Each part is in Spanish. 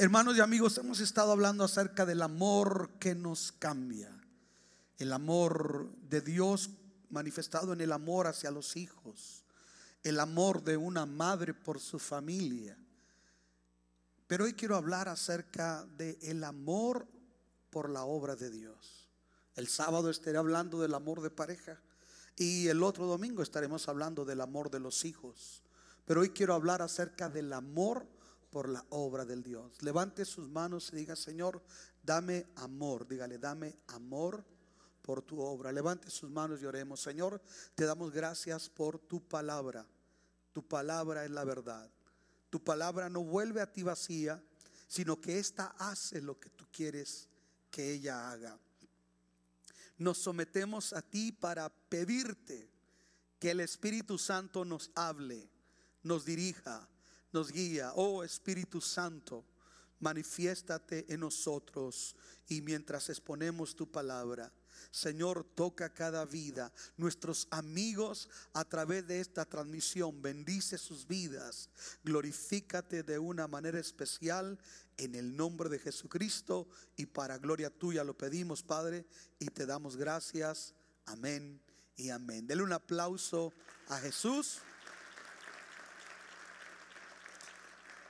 Hermanos y amigos, hemos estado hablando acerca del amor que nos cambia. El amor de Dios manifestado en el amor hacia los hijos. El amor de una madre por su familia. Pero hoy quiero hablar acerca de el amor por la obra de Dios. El sábado estaré hablando del amor de pareja y el otro domingo estaremos hablando del amor de los hijos. Pero hoy quiero hablar acerca del amor por la obra del Dios. Levante sus manos y diga, Señor, dame amor. Dígale, dame amor por tu obra. Levante sus manos y oremos. Señor, te damos gracias por tu palabra. Tu palabra es la verdad. Tu palabra no vuelve a ti vacía, sino que ésta hace lo que tú quieres que ella haga. Nos sometemos a ti para pedirte que el Espíritu Santo nos hable, nos dirija, nos guía. Oh Espíritu Santo, manifiéstate en nosotros y mientras exponemos tu palabra. Señor, toca cada vida. Nuestros amigos a través de esta transmisión, bendice sus vidas. Glorifícate de una manera especial en el nombre de Jesucristo y para gloria tuya lo pedimos, Padre, y te damos gracias. Amén y amén. Dele un aplauso a Jesús.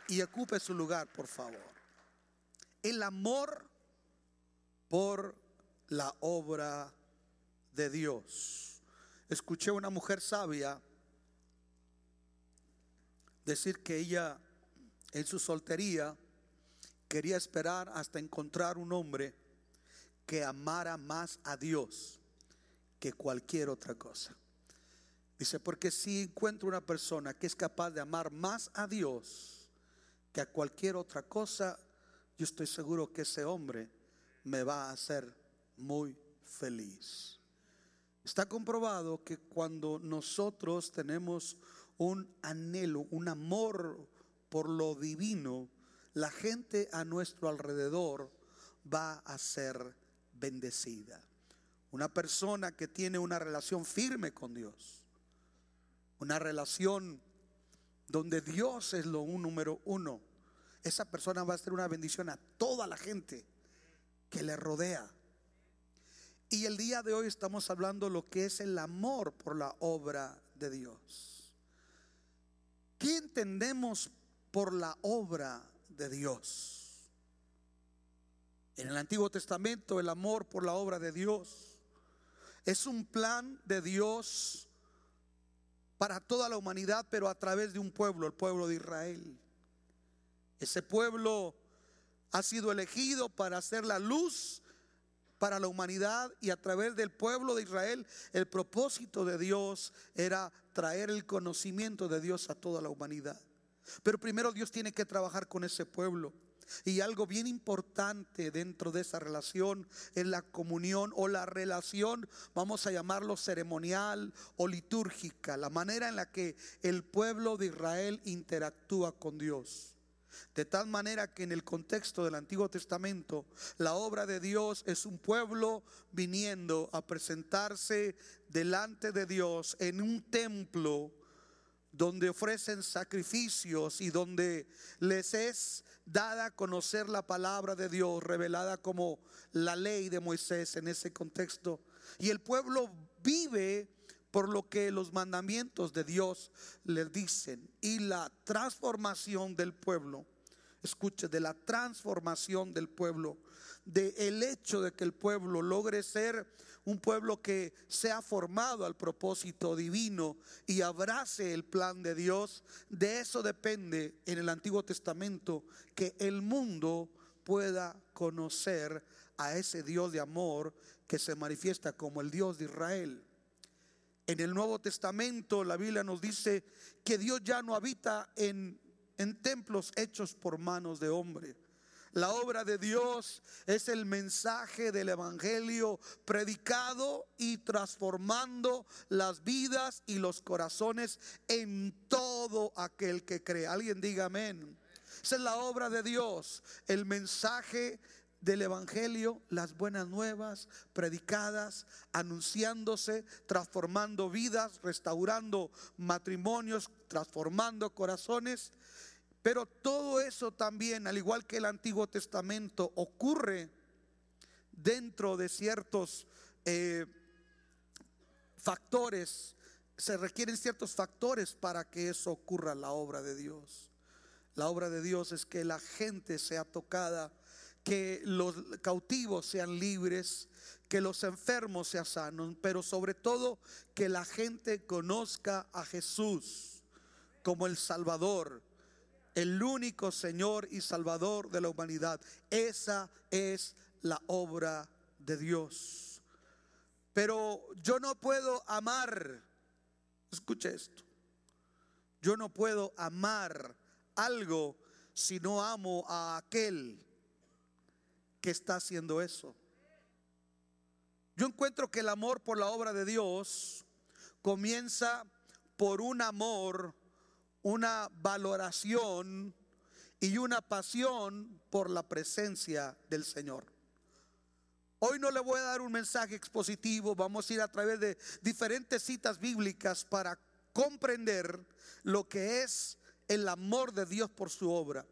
Y ocupe su lugar, por favor. El amor por la obra de Dios. Escuché a una mujer sabia decir que ella en su soltería quería esperar hasta encontrar un hombre que amara más a Dios que cualquier otra cosa. Dice, porque si encuentro una persona que es capaz de amar más a Dios, que a cualquier otra cosa, yo estoy seguro que ese hombre me va a hacer muy feliz. Está comprobado que cuando nosotros tenemos un anhelo, un amor por lo divino, la gente a nuestro alrededor va a ser bendecida. Una persona que tiene una relación firme con Dios, una relación donde Dios es lo un número uno, esa persona va a ser una bendición a toda la gente que le rodea. Y el día de hoy estamos hablando lo que es el amor por la obra de Dios. ¿Qué entendemos por la obra de Dios? En el Antiguo Testamento el amor por la obra de Dios es un plan de Dios para toda la humanidad, pero a través de un pueblo, el pueblo de Israel. Ese pueblo ha sido elegido para hacer la luz para la humanidad y a través del pueblo de Israel el propósito de Dios era traer el conocimiento de Dios a toda la humanidad. Pero primero Dios tiene que trabajar con ese pueblo. Y algo bien importante dentro de esa relación es la comunión o la relación, vamos a llamarlo ceremonial o litúrgica, la manera en la que el pueblo de Israel interactúa con Dios. De tal manera que en el contexto del Antiguo Testamento, la obra de Dios es un pueblo viniendo a presentarse delante de Dios en un templo donde ofrecen sacrificios y donde les es dada a conocer la palabra de Dios, revelada como la ley de Moisés en ese contexto. Y el pueblo vive por lo que los mandamientos de Dios les dicen. Y la transformación del pueblo, escuche, de la transformación del pueblo, de el hecho de que el pueblo logre ser un pueblo que sea formado al propósito divino y abrace el plan de Dios, de eso depende en el Antiguo Testamento que el mundo pueda conocer a ese Dios de amor que se manifiesta como el Dios de Israel. En el Nuevo Testamento la Biblia nos dice que Dios ya no habita en, en templos hechos por manos de hombre. La obra de Dios es el mensaje del Evangelio predicado y transformando las vidas y los corazones en todo aquel que cree. Alguien diga amén. Esa es la obra de Dios, el mensaje del Evangelio, las buenas nuevas predicadas, anunciándose, transformando vidas, restaurando matrimonios, transformando corazones. Pero todo eso también, al igual que el Antiguo Testamento, ocurre dentro de ciertos eh, factores, se requieren ciertos factores para que eso ocurra la obra de Dios. La obra de Dios es que la gente sea tocada, que los cautivos sean libres, que los enfermos sean sanos, pero sobre todo que la gente conozca a Jesús como el Salvador, el único Señor y Salvador de la humanidad. Esa es la obra de Dios. Pero yo no puedo amar, escuche esto, yo no puedo amar algo si no amo a aquel que está haciendo eso. Yo encuentro que el amor por la obra de Dios comienza por un amor, una valoración y una pasión por la presencia del Señor. Hoy no le voy a dar un mensaje expositivo, vamos a ir a través de diferentes citas bíblicas para comprender lo que es el amor de Dios por su obra.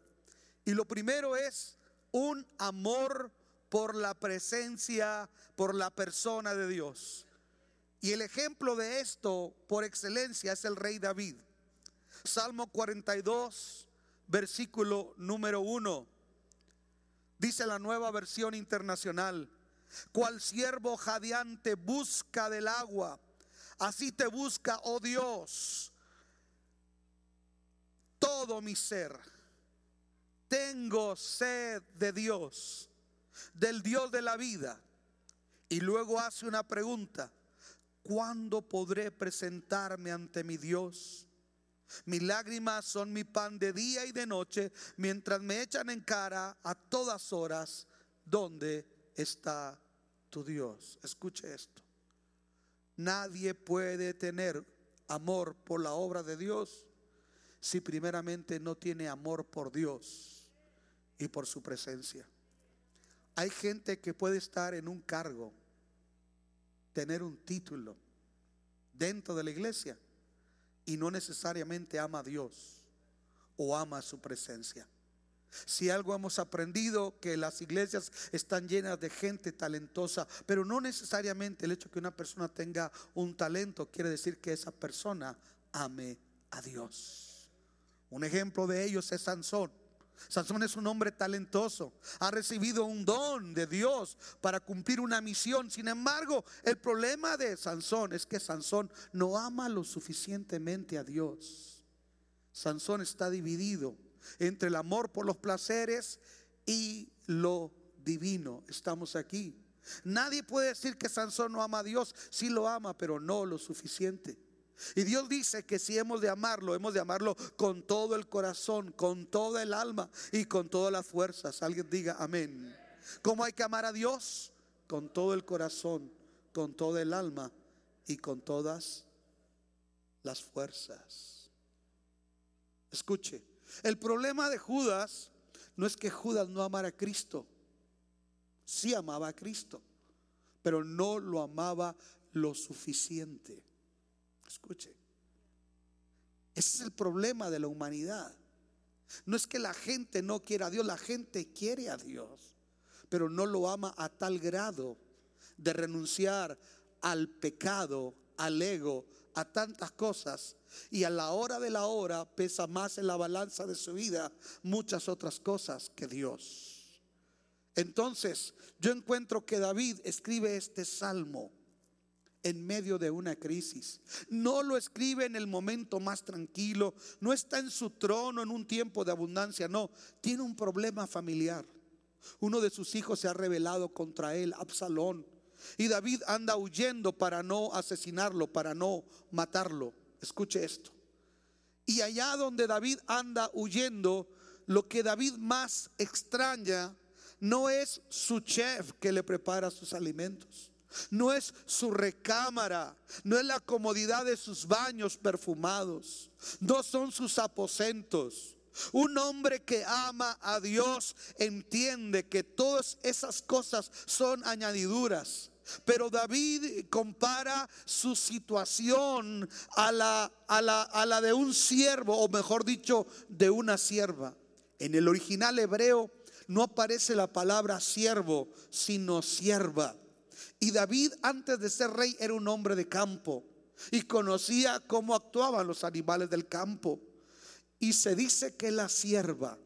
Y lo primero es un amor por la presencia, por la persona de Dios. Y el ejemplo de esto por excelencia es el rey David. Salmo 42, versículo número 1. Dice la nueva versión internacional, cual siervo jadeante busca del agua, así te busca, oh Dios, todo mi ser. Tengo sed de Dios del Dios de la vida. Y luego hace una pregunta, ¿cuándo podré presentarme ante mi Dios? Mis lágrimas son mi pan de día y de noche, mientras me echan en cara a todas horas, ¿dónde está tu Dios? Escuche esto. Nadie puede tener amor por la obra de Dios si primeramente no tiene amor por Dios y por su presencia. Hay gente que puede estar en un cargo, tener un título dentro de la iglesia y no necesariamente ama a Dios o ama su presencia. Si algo hemos aprendido, que las iglesias están llenas de gente talentosa, pero no necesariamente el hecho que una persona tenga un talento quiere decir que esa persona ame a Dios. Un ejemplo de ellos es Sansón. Sansón es un hombre talentoso, ha recibido un don de Dios para cumplir una misión. Sin embargo, el problema de Sansón es que Sansón no ama lo suficientemente a Dios. Sansón está dividido entre el amor por los placeres y lo divino. Estamos aquí. Nadie puede decir que Sansón no ama a Dios, sí lo ama, pero no lo suficiente. Y Dios dice que si hemos de amarlo, hemos de amarlo con todo el corazón, con toda el alma y con todas las fuerzas. Alguien diga amén. ¿Cómo hay que amar a Dios? Con todo el corazón, con toda el alma y con todas las fuerzas. Escuche, el problema de Judas no es que Judas no amara a Cristo. Sí amaba a Cristo, pero no lo amaba lo suficiente. Escuche. Ese es el problema de la humanidad. No es que la gente no quiera a Dios, la gente quiere a Dios, pero no lo ama a tal grado de renunciar al pecado, al ego, a tantas cosas. Y a la hora de la hora pesa más en la balanza de su vida muchas otras cosas que Dios. Entonces, yo encuentro que David escribe este salmo en medio de una crisis. No lo escribe en el momento más tranquilo, no está en su trono en un tiempo de abundancia, no, tiene un problema familiar. Uno de sus hijos se ha rebelado contra él, Absalón, y David anda huyendo para no asesinarlo, para no matarlo. Escuche esto. Y allá donde David anda huyendo, lo que David más extraña no es su chef que le prepara sus alimentos no es su recámara, no es la comodidad de sus baños perfumados, no son sus aposentos. Un hombre que ama a Dios entiende que todas esas cosas son añadiduras. Pero David compara su situación a la, a, la, a la, de un siervo, o mejor dicho, de una sierva. En el original hebreo no aparece la palabra siervo, sino sierva. Y David antes de ser rey era un hombre de campo y conocía cómo actuaban los animales del campo. Y se dice que la sierva,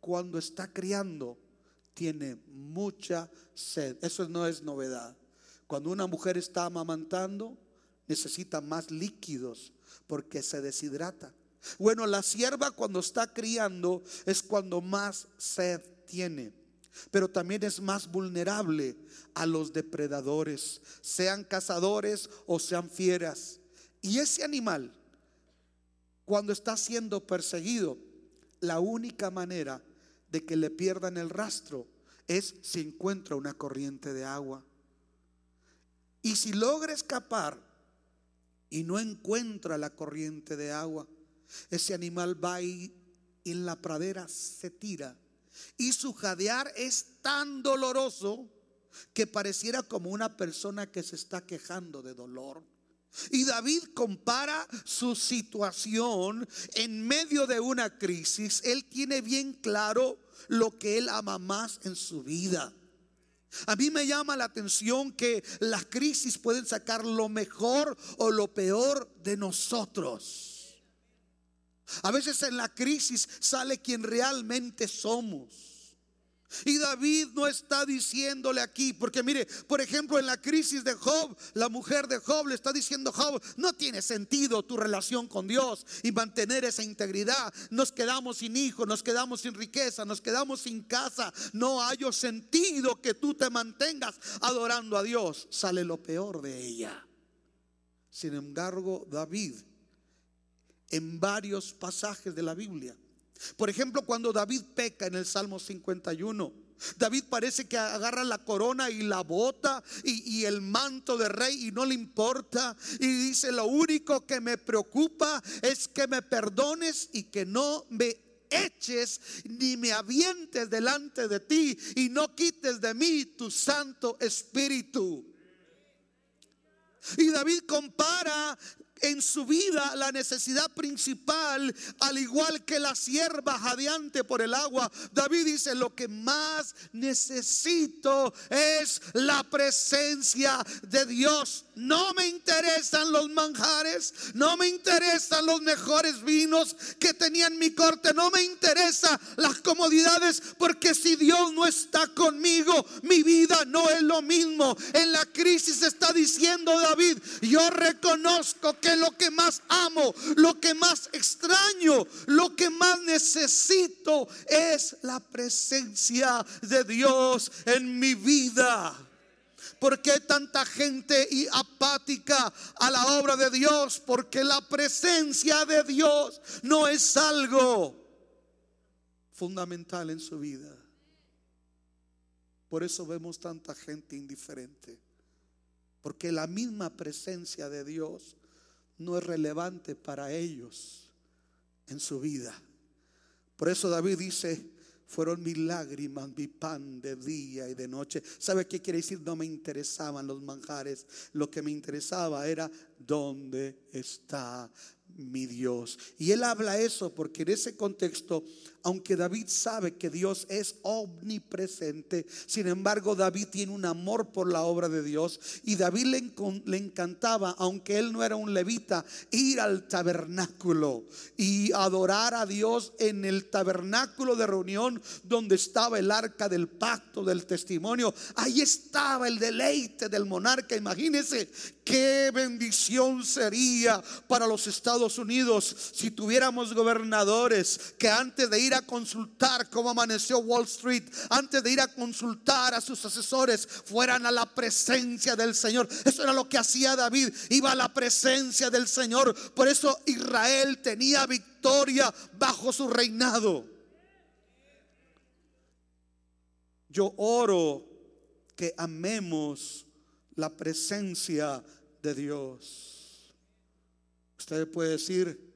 cuando está criando, tiene mucha sed. Eso no es novedad. Cuando una mujer está amamantando, necesita más líquidos porque se deshidrata. Bueno, la sierva cuando está criando es cuando más sed tiene, pero también es más vulnerable a los depredadores, sean cazadores o sean fieras. Y ese animal, cuando está siendo perseguido, la única manera de que le pierdan el rastro es si encuentra una corriente de agua. Y si logra escapar y no encuentra la corriente de agua, ese animal va y en la pradera se tira. Y su jadear es tan doloroso que pareciera como una persona que se está quejando de dolor. Y David compara su situación en medio de una crisis. Él tiene bien claro lo que él ama más en su vida. A mí me llama la atención que las crisis pueden sacar lo mejor o lo peor de nosotros. A veces en la crisis sale quien realmente somos. Y David no está diciéndole aquí, porque mire, por ejemplo, en la crisis de Job, la mujer de Job le está diciendo, Job, no tiene sentido tu relación con Dios y mantener esa integridad. Nos quedamos sin hijos, nos quedamos sin riqueza, nos quedamos sin casa. No hay sentido que tú te mantengas adorando a Dios. Sale lo peor de ella. Sin embargo, David, en varios pasajes de la Biblia, por ejemplo, cuando David peca en el Salmo 51, David parece que agarra la corona y la bota y, el manto de rey y no le importa. Y dice, lo único que me preocupa es que me perdones y que no me eches ni me avientes delante de ti y no quites de mí tu santo espíritu. Y David compara en su vida la necesidad principal, al igual que la sierva jadeante por el agua. David dice, lo que más necesito es la presencia de Dios. No me interesan los manjares, no me interesan los mejores vinos que tenía en mi corte, no me interesan las comodidades, porque si Dios no está conmigo, mi vida no es lo mismo. En la crisis está diciendo David, yo reconozco que lo que más amo, lo que más extraño, lo que más necesito es la presencia de Dios en mi vida. ¿Por qué tanta gente y apática a la obra de Dios? Porque la presencia de Dios no es algo fundamental en su vida. Por eso vemos tanta gente indiferente. Porque la misma presencia de Dios no es relevante para ellos en su vida. Por eso David dice, fueron mis lágrimas, mi pan de día y de noche. ¿Sabe qué quiere decir? No me interesaban los manjares. Lo que me interesaba era dónde está mi Dios. Y él habla eso porque en ese contexto aunque David sabe que Dios es omnipresente, sin embargo David tiene un amor por la obra de Dios y David le, encantaba, aunque él no era un levita, ir al tabernáculo y adorar a Dios en el tabernáculo de reunión donde estaba el arca del pacto del testimonio. Ahí estaba el deleite del monarca. Imagínense qué bendición sería para los Estados Unidos si tuviéramos gobernadores que antes de ir a consultar cómo amaneció Wall Street, antes de ir a consultar a sus asesores, fueran a la presencia del Señor. Eso era lo que hacía David, iba a la presencia del Señor. Por eso Israel tenía victoria bajo su reinado. Yo oro que amemos la presencia de Dios. Usted puede decir,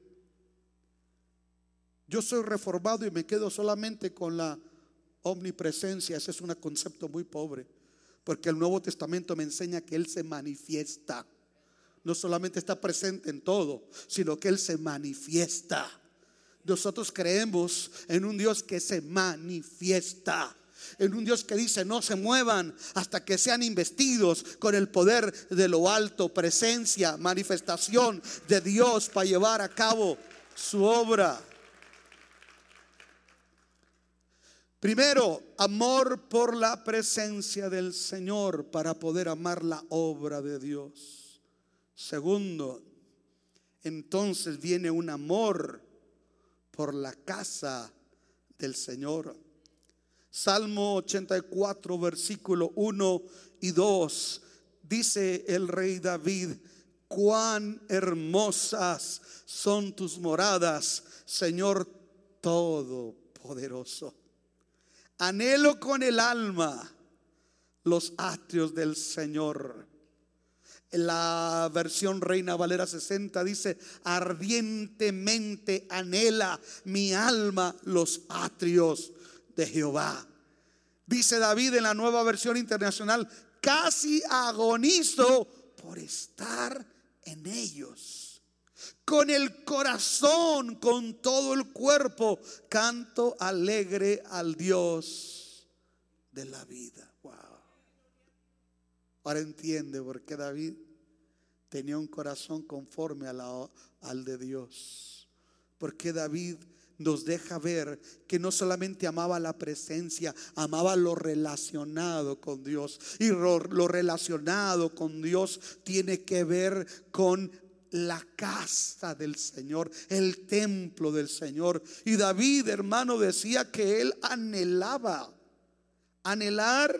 yo soy reformado y me quedo solamente con la omnipresencia. Ese es un concepto muy pobre. Porque el Nuevo Testamento me enseña que Él se manifiesta. No solamente está presente en todo, sino que Él se manifiesta. Nosotros creemos en un Dios que se manifiesta. En un Dios que dice no se muevan hasta que sean investidos con el poder de lo alto, presencia, manifestación de Dios para llevar a cabo su obra. Primero, amor por la presencia del Señor para poder amar la obra de Dios. Segundo, entonces viene un amor por la casa del Señor. Salmo 84, versículo 1 y 2, dice el rey David, cuán hermosas son tus moradas, Señor Todopoderoso. Anhelo con el alma los atrios del Señor. La versión Reina Valera 60 dice, ardientemente anhela mi alma los atrios de Jehová. Dice David en la nueva versión internacional, casi agonizo por estar en ellos. Con el corazón, con todo el cuerpo, canto alegre al Dios de la vida. Ahora entiende por qué David tenía un corazón conforme al de Dios. Porque David nos deja ver que no solamente amaba la presencia, amaba lo relacionado con Dios. Y lo, lo, relacionado con Dios tiene que ver con la casa del Señor, el templo del Señor. Y David, hermano, decía que él anhelaba. Anhelar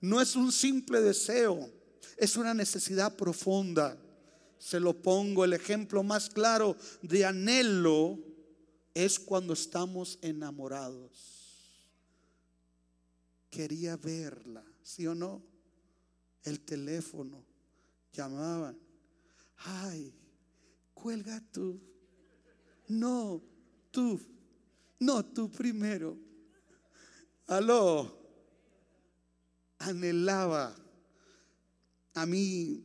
no es un simple deseo, es una necesidad profunda. Se lo pongo, el ejemplo más claro de anhelo es cuando estamos enamorados. Quería verla, ¿sí o no? El teléfono, llamaban. Ay, cuelga tú. No, tú. No, tú primero. Aló anhelaba. A mí,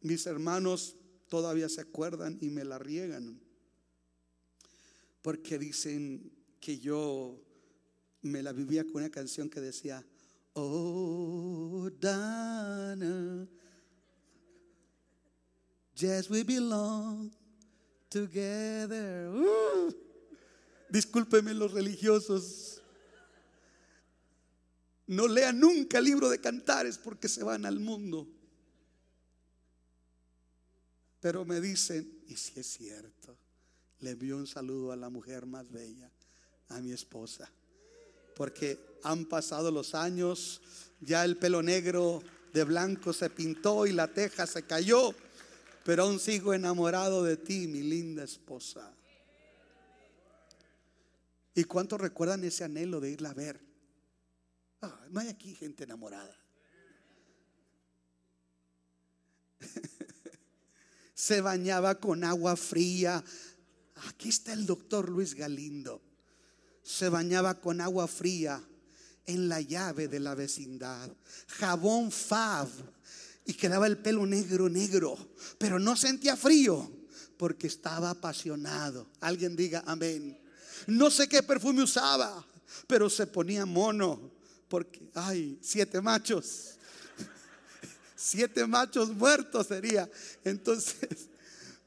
mis hermanos todavía se acuerdan y me la riegan. Porque dicen que yo me la vivía con una canción que decía, Oh, Dana, yes, we belong together. Uh, los religiosos. No lean nunca el libro de cantares porque se van al mundo. Pero me dicen, y si es cierto, le envío un saludo a la mujer más bella, a mi esposa. Porque han pasado los años, ya el pelo negro de blanco se pintó y la teja se cayó, pero aún sigo enamorado de ti, mi linda esposa. ¿Y cuántos recuerdan ese anhelo de irla a ver? Ah, no hay aquí gente enamorada. Se bañaba con agua fría. Aquí está el doctor Luis Galindo. Se bañaba con agua fría en la llave de la vecindad. Jabón Fab. Y quedaba el pelo negro, negro. Pero no sentía frío porque estaba apasionado. Alguien diga amén. No sé qué perfume usaba, pero se ponía mono porque, ay, siete machos, siete machos muertos sería. Entonces,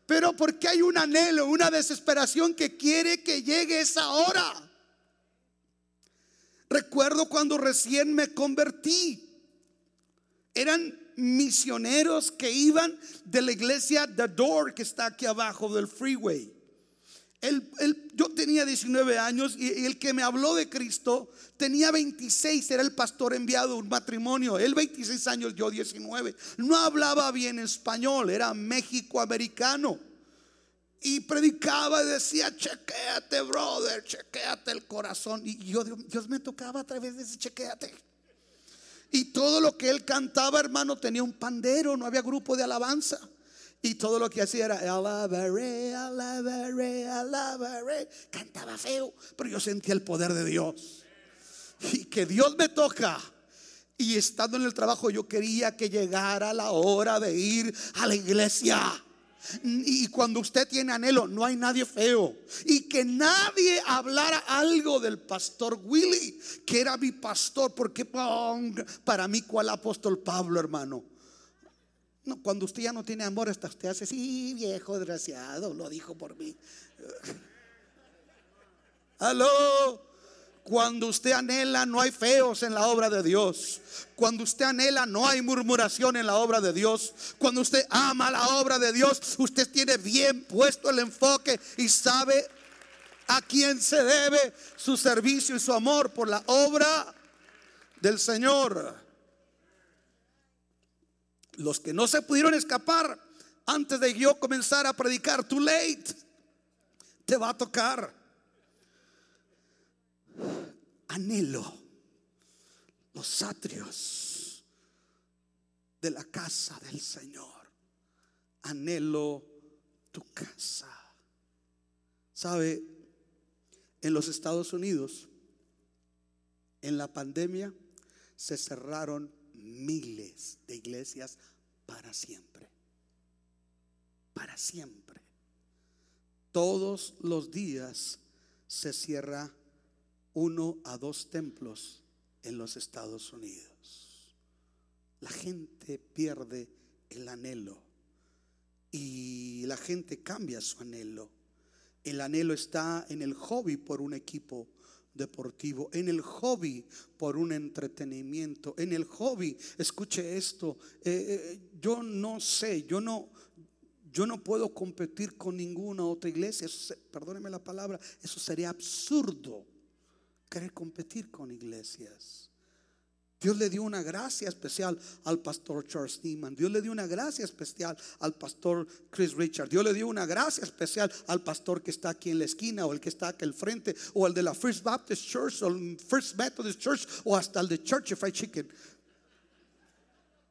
pero porque hay un anhelo, una desesperación que quiere que llegue esa hora. Recuerdo cuando recién me convertí. Eran misioneros que iban de la iglesia The Door que está aquí abajo del freeway yo tenía 19 años y, el que me habló de Cristo tenía 26, era el pastor enviado un matrimonio, él 26 años, yo 19. No hablaba bien español, era México-americano. Y predicaba y decía, chequéate, brother, chequéate el corazón. Y yo, Dios me tocaba a través de ese chequéate. Y todo lo que él cantaba, hermano, tenía un pandero, no había grupo de alabanza. Y todo lo que hacía era alabaré, alabaré, alabaré. Cantaba feo, pero yo sentía el poder de Dios. Y que Dios me toca Y estando en el trabajo yo quería que llegara la hora de ir a la iglesia. Y cuando usted tiene anhelo, no hay nadie feo. Y que nadie hablara algo del pastor Willy, que era mi pastor, porque para mí, ¿cuál apóstol Pablo, hermano? No, cuando usted ya no tiene amor, hasta usted hace, sí, viejo desgraciado, lo dijo por mí. Aló. Cuando usted anhela, no hay feos en la obra de Dios. Cuando usted anhela, no hay murmuración en la obra de Dios. Cuando usted ama la obra de Dios, usted tiene bien puesto el enfoque y sabe a quién se debe su servicio y su amor por la obra del Señor. Los que no se pudieron escapar antes de yo comenzar a predicar, too late, te va a tocar anhelo los atrios de la casa del Señor. Anhelo tu casa. ¿Sabe? En los Estados Unidos, en la pandemia, se cerraron miles de iglesias para siempre. Para siempre. Todos los días se cierra uno a dos templos en los Estados Unidos. La gente pierde el anhelo y la gente cambia su anhelo. El anhelo está en el hobby por un equipo deportivo, en el hobby por un entretenimiento, en el hobby, escuche esto, eh, eh, yo no sé, yo no, yo no puedo competir con ninguna otra iglesia, perdóneme la palabra, eso sería absurdo querer competir con iglesias. Dios le dio una gracia especial al pastor Charles Neiman. Dios le dio una gracia especial al pastor Chris Richard. Dios le dio una gracia especial al pastor que está aquí en la esquina o el que está aquí al frente o el de la First Baptist Church o el First Methodist Church o hasta el de Church of Fried Chicken.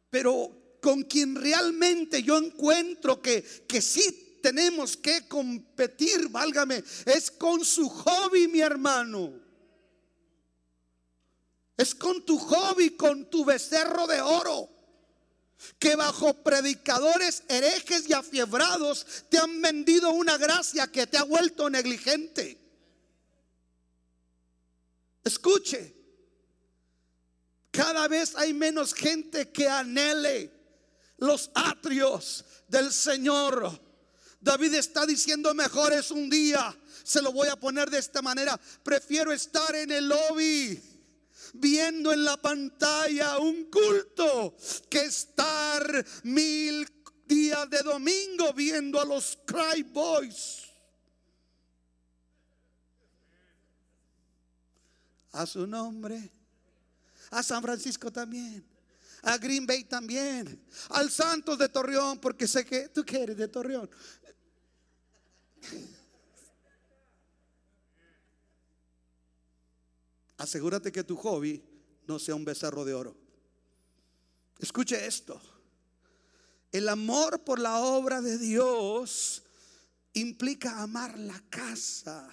Pero con quien realmente yo encuentro que, que sí tenemos que competir, válgame, es con su hobby, mi hermano. Es con tu hobby, con tu becerro de oro. Que bajo predicadores herejes y afiebrados te han vendido una gracia que te ha vuelto negligente. Escuche, cada vez hay menos gente que anhele los atrios del Señor. David está diciendo, mejor es un día, se lo voy a poner de esta manera, prefiero estar en el lobby viendo en la pantalla un culto que estar mil días de domingo viendo a los Cry Boys. A su nombre. A San Francisco también. A Green Bay también. Al Santos de Torreón, porque sé que tú quieres de Torreón. Asegúrate que tu hobby no sea un becerro de oro. Escuche esto. El amor por la obra de Dios implica amar la casa,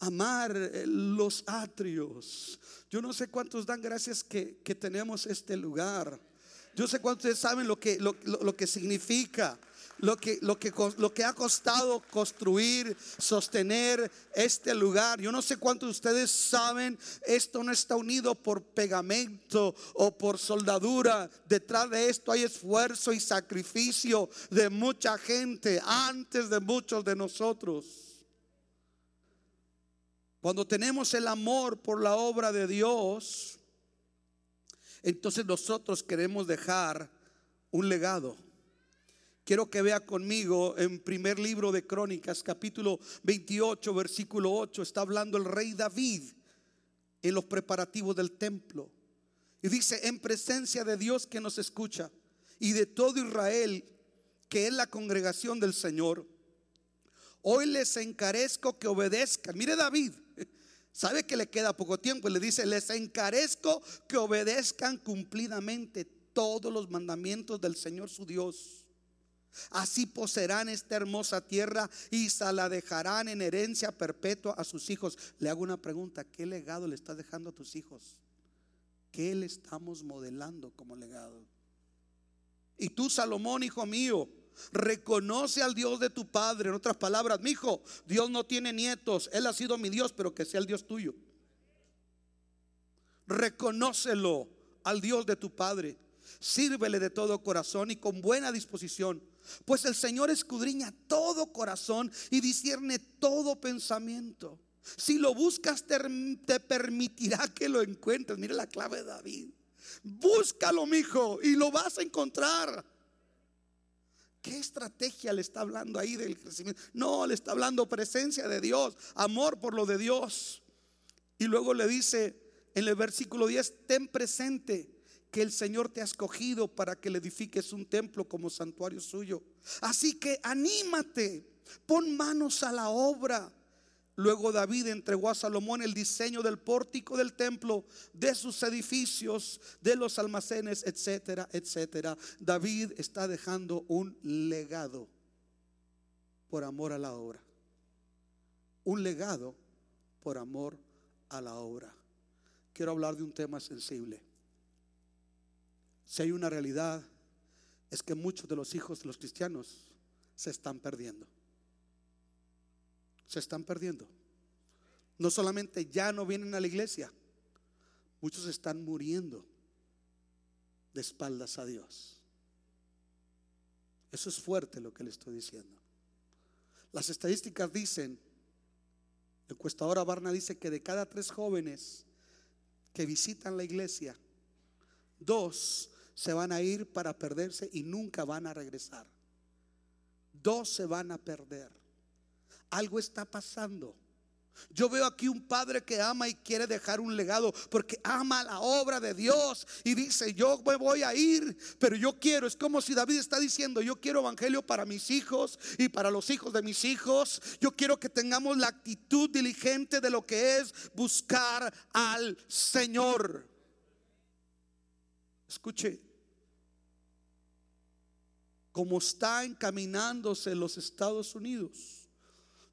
amar eh, los atrios. Yo no sé cuántos dan gracias que, tenemos este lugar. Yo sé cuántos saben lo que, lo que significa lo que, lo, que, lo que ha costado construir, sostener este lugar. Yo no sé cuántos de ustedes saben, esto no está unido por pegamento o por soldadura. Detrás de esto hay esfuerzo y sacrificio de mucha gente antes de muchos de nosotros. Cuando tenemos el amor por la obra de Dios, entonces nosotros queremos dejar un legado. Quiero que vea conmigo en primer libro de Crónicas, capítulo 28, versículo 8, está hablando el rey David en los preparativos del templo. Y dice, en presencia de Dios que nos escucha y de todo Israel, que es la congregación del Señor, hoy les encarezco que obedezcan. Mire David, sabe que le queda poco tiempo y le dice, les encarezco que obedezcan cumplidamente todos los mandamientos del Señor su Dios Así poseerán esta hermosa tierra y se la dejarán en herencia perpetua a sus hijos. Le hago una pregunta, ¿qué legado le estás dejando a tus hijos? ¿Qué le estamos modelando como legado? Y tú, Salomón, hijo mío, reconoce al Dios de tu padre. En otras palabras, mi hijo, Dios no tiene nietos. Él ha sido mi Dios, pero que sea el Dios tuyo. Reconócelo al Dios de tu padre. Sírvele de todo corazón y con buena disposición. Pues el Señor escudriña todo corazón y discierne todo pensamiento. Si lo buscas, te, permitirá que lo encuentres. Mira la clave de David. Búscalo, mijo, y lo vas a encontrar. ¿Qué estrategia le está hablando ahí del crecimiento? No, le está hablando presencia de Dios, amor por lo de Dios. Y luego le dice en el versículo 10, ten presente que el Señor te ha escogido para que le edifiques un templo como santuario suyo. Así que anímate, pon manos a la obra. Luego David entregó a Salomón el diseño del pórtico del templo, de sus edificios, de los almacenes, etcétera, etcétera. David está dejando un legado por amor a la obra. Un legado por amor a la obra. Quiero hablar de un tema sensible. Si hay una realidad, es que muchos de los hijos de los cristianos se están perdiendo. Se están perdiendo. No solamente ya no vienen a la iglesia, muchos están muriendo de espaldas a Dios. Eso es fuerte lo que le estoy diciendo. Las estadísticas dicen, el encuestadora Barna dice que de cada tres jóvenes que visitan la iglesia, dos se van a ir para perderse y nunca van a regresar. Dos se van a perder. Algo está pasando. Yo veo aquí un padre que ama y quiere dejar un legado porque ama la obra de Dios y dice, yo me voy a ir, pero yo quiero, es como si David está diciendo, yo quiero evangelio para mis hijos y para los hijos de mis hijos. Yo quiero que tengamos la actitud diligente de lo que es buscar al Señor. Escuche, como está encaminándose los Estados Unidos,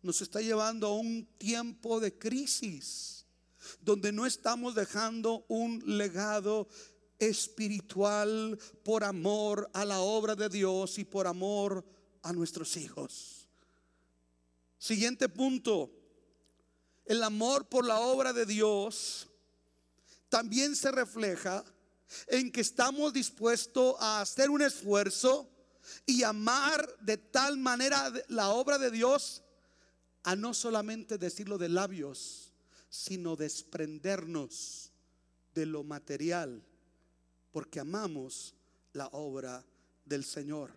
nos está llevando a un tiempo de crisis, donde no estamos dejando un legado espiritual por amor a la obra de Dios y por amor a nuestros hijos. Siguiente punto, el amor por la obra de Dios también se refleja en que estamos dispuestos a hacer un esfuerzo y amar de tal manera la obra de Dios a no solamente decirlo de labios, sino desprendernos de lo material, porque amamos la obra del Señor.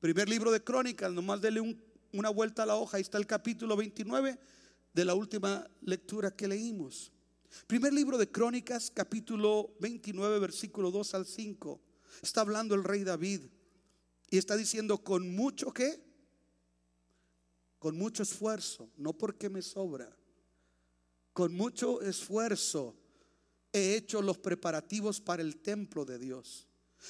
Primer libro de Crónicas, nomás dele una vuelta a la hoja, ahí está el capítulo 29 de la última lectura que leímos. Primer libro de Crónicas, capítulo 29, versículo 2 al 5. Está hablando el rey David y está diciendo con mucho qué? Con mucho esfuerzo, no porque me sobra. Con mucho esfuerzo he hecho los preparativos para el templo de Dios.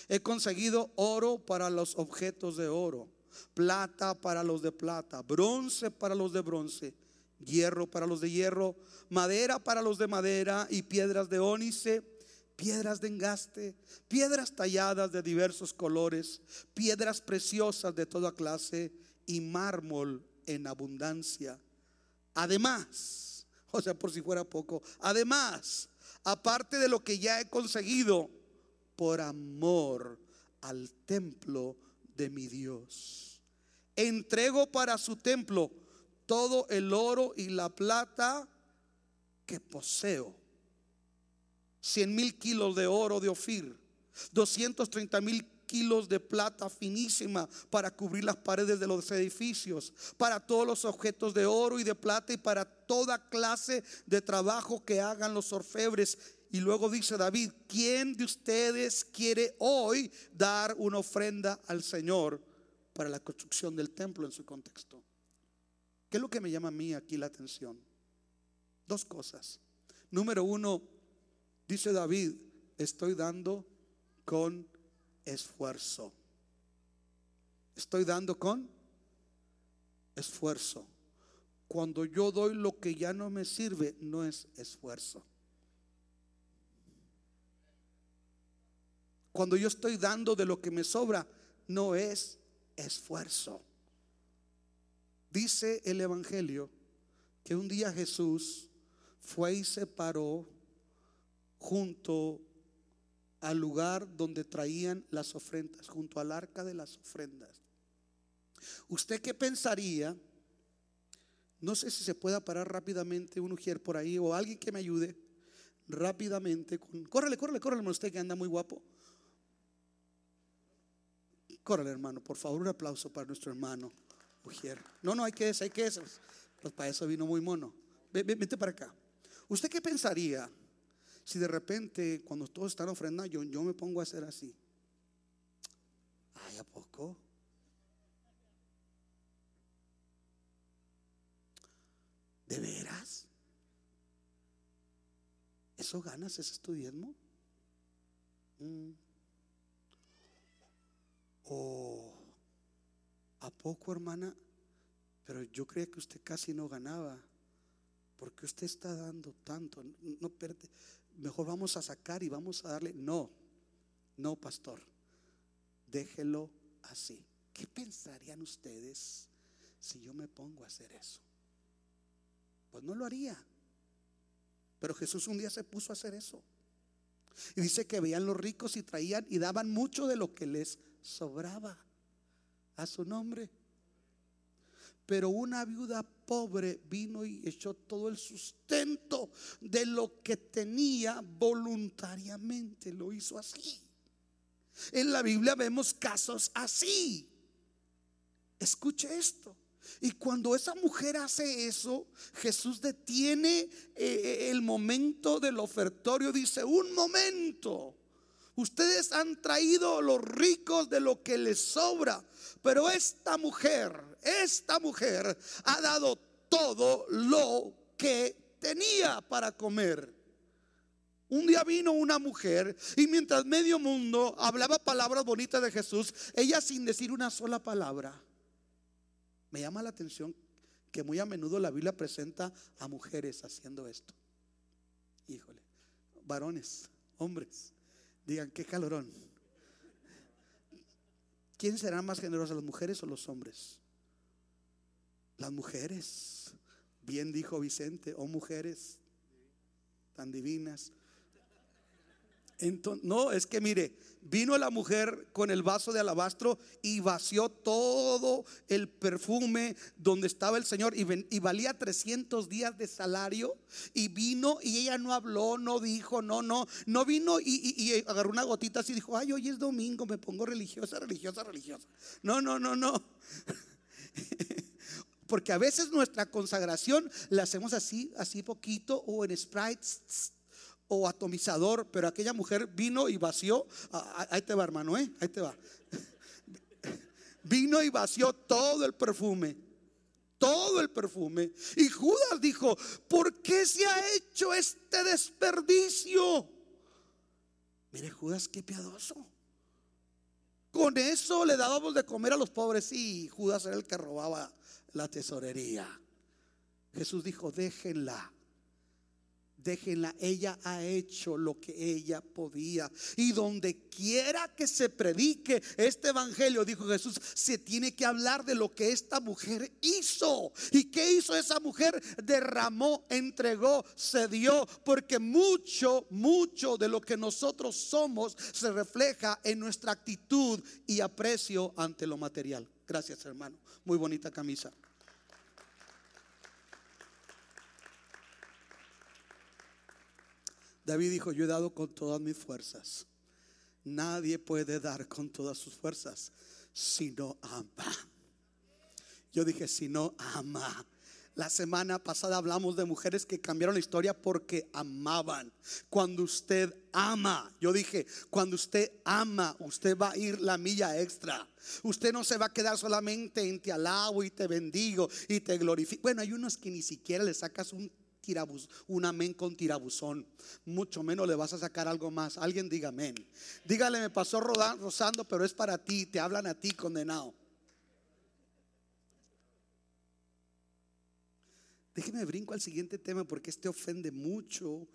He conseguido oro para los objetos de oro, plata para los de plata, bronce para los de bronce, hierro para los de hierro, madera para los de madera y piedras de ónice piedras de engaste, piedras talladas de diversos colores, piedras preciosas de toda clase y mármol en abundancia. Además, o sea, por si fuera poco, además, aparte de lo que ya he conseguido, por amor al templo de mi Dios, entrego para su templo todo el oro y la plata que poseo 100 mil kilos de oro de Ofir, 230 mil kilos de plata finísima para cubrir las paredes de los edificios, para todos los objetos de oro y de plata y para toda clase de trabajo que hagan los orfebres. Y luego dice David, ¿quién de ustedes quiere hoy dar una ofrenda al Señor para la construcción del templo en su contexto? ¿Qué es lo que me llama a mí aquí la atención? Dos cosas. Número uno, Dice David, estoy dando con esfuerzo. Estoy dando con esfuerzo. Cuando yo doy lo que ya no me sirve, no es esfuerzo. Cuando yo estoy dando de lo que me sobra, no es esfuerzo. Dice el Evangelio que un día Jesús fue y se paró junto al lugar donde traían las ofrendas, junto al arca de las ofrendas. ¿Usted qué pensaría? No sé si se pueda parar rápidamente un ujier por ahí o alguien que me ayude rápidamente. Con, córrele, córrele, córrele, usted que anda muy guapo. Córrele, hermano, por favor, un aplauso para nuestro hermano No, no, hay que eso, hay que eso. Pues para eso vino muy mono. Vete para acá. ¿Usted qué pensaría si de repente, cuando todos están ofrendando, yo, yo me pongo a hacer así? Ay, ¿a poco? ¿De veras? ¿Eso ganas? ese estudiismo? Mm. ¿O a poco, hermana? Pero yo creía que usted casi no ganaba. Porque usted está dando tanto. No perde. Mejor vamos a sacar y vamos a darle. No, no, pastor. Déjelo así. ¿Qué pensarían ustedes si yo me pongo a hacer eso? Pues no lo haría. Pero Jesús un día se puso a hacer eso. Y dice que veían los ricos y traían y daban mucho de lo que les sobraba a su nombre. Pero una viuda pobre vino y echó todo el sustento de lo que tenía voluntariamente. Lo hizo así. En la Biblia vemos casos así. Escuche esto. Y cuando esa mujer hace eso, Jesús detiene eh, el momento del ofertorio. Dice, un momento. Ustedes han traído los ricos de lo que les sobra. Pero esta mujer, esta mujer ha dado todo lo que tenía para comer. Un día vino una mujer y mientras medio mundo hablaba palabras bonitas de Jesús, ella sin decir una sola palabra me llama la atención que muy a menudo la Biblia presenta a mujeres haciendo esto. Híjole, varones, hombres, digan qué calorón. ¿Quién será más generosa, las mujeres o los hombres? Las mujeres. Bien dijo Vicente, oh mujeres tan divinas no, es que mire, vino la mujer con el vaso de alabastro y vació todo el perfume donde estaba el Señor y, valía 300 días de salario y vino y ella no habló, no dijo, no, no, no vino y, y agarró una gotita así y dijo, ay, hoy es domingo, me pongo religiosa, religiosa, religiosa. No, no, no, no. Porque a veces nuestra consagración la hacemos así, así poquito o en sprites o atomizador, pero aquella mujer vino y vació. Ah, ah, ahí te va, hermano, ¿eh? Ahí te va. Vino y vació todo el perfume. Todo el perfume. Y Judas dijo, ¿por qué se ha hecho este desperdicio? Mire, Judas, qué piadoso. Con eso le dábamos de comer a los pobres. Y Judas era el que robaba la tesorería. Jesús dijo, déjenla déjenla, ella ha hecho lo que ella podía. Y donde quiera que se predique este evangelio, dijo Jesús, se tiene que hablar de lo que esta mujer hizo. ¿Y qué hizo esa mujer? Derramó, entregó, se dio, porque mucho, mucho de lo que nosotros somos se refleja en nuestra actitud y aprecio ante lo material. Gracias, hermano. Muy bonita camisa. David dijo, yo he dado con todas mis fuerzas. Nadie puede dar con todas sus fuerzas si no ama. Yo dije, si no ama. La semana pasada hablamos de mujeres que cambiaron la historia porque amaban. Cuando usted ama, yo dije, cuando usted ama, usted va a ir la milla extra. Usted no se va a quedar solamente en te alabo y te bendigo y te glorifico. Bueno, hay unos que ni siquiera le sacas un un amén con tirabuzón. Mucho menos le vas a sacar algo más. Alguien diga amén. Dígale, me pasó rozando, pero es para ti. Te hablan a ti, condenado. Déjeme brinco al siguiente tema porque este ofende mucho.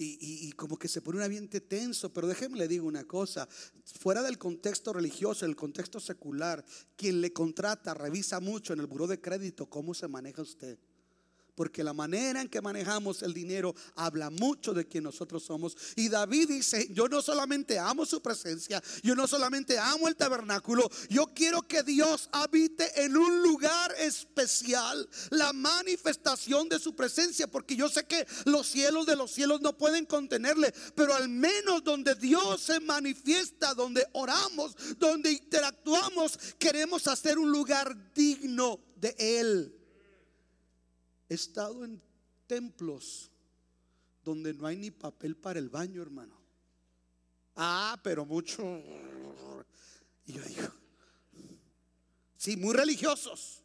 y, como que se pone un ambiente tenso, pero déjeme le digo una cosa, fuera del contexto religioso, el contexto secular, quien le contrata revisa mucho en el buró de crédito cómo se maneja usted porque la manera en que manejamos el dinero habla mucho de quien nosotros somos. Y David dice, yo no solamente amo su presencia, yo no solamente amo el tabernáculo, yo quiero que Dios habite en un lugar especial, la manifestación de su presencia, porque yo sé que los cielos de los cielos no pueden contenerle, pero al menos donde Dios se manifiesta, donde oramos, donde interactuamos, queremos hacer un lugar digno de Él. He estado en templos donde no hay ni papel para el baño, hermano. Ah, pero mucho. Y yo digo, sí, muy religiosos